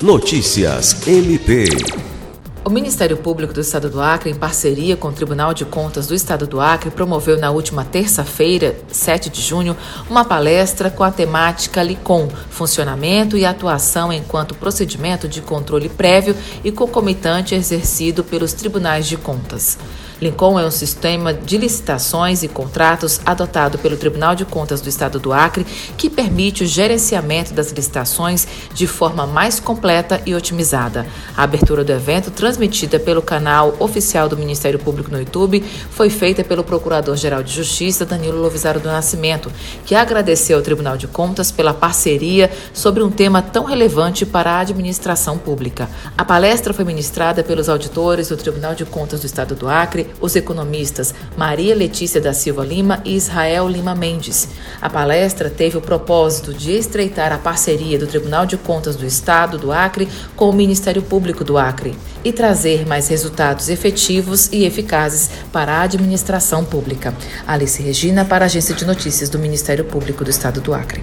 Notícias MP. O Ministério Público do Estado do Acre, em parceria com o Tribunal de Contas do Estado do Acre, promoveu na última terça-feira, 7 de junho, uma palestra com a temática LICOM, funcionamento e atuação enquanto procedimento de controle prévio e concomitante exercido pelos tribunais de contas. Lincoln é um sistema de licitações e contratos adotado pelo Tribunal de Contas do Estado do Acre que permite o gerenciamento das licitações de forma mais completa e otimizada. A abertura do evento trans transmitida pelo canal oficial do Ministério Público no YouTube, foi feita pelo Procurador-Geral de Justiça, Danilo Lovisaro do Nascimento, que agradeceu ao Tribunal de Contas pela parceria sobre um tema tão relevante para a administração pública. A palestra foi ministrada pelos auditores do Tribunal de Contas do Estado do Acre, os economistas Maria Letícia da Silva Lima e Israel Lima Mendes. A palestra teve o propósito de estreitar a parceria do Tribunal de Contas do Estado do Acre com o Ministério Público do Acre e trazer mais resultados efetivos e eficazes para a administração pública. Alice Regina, para a Agência de Notícias do Ministério Público do Estado do Acre.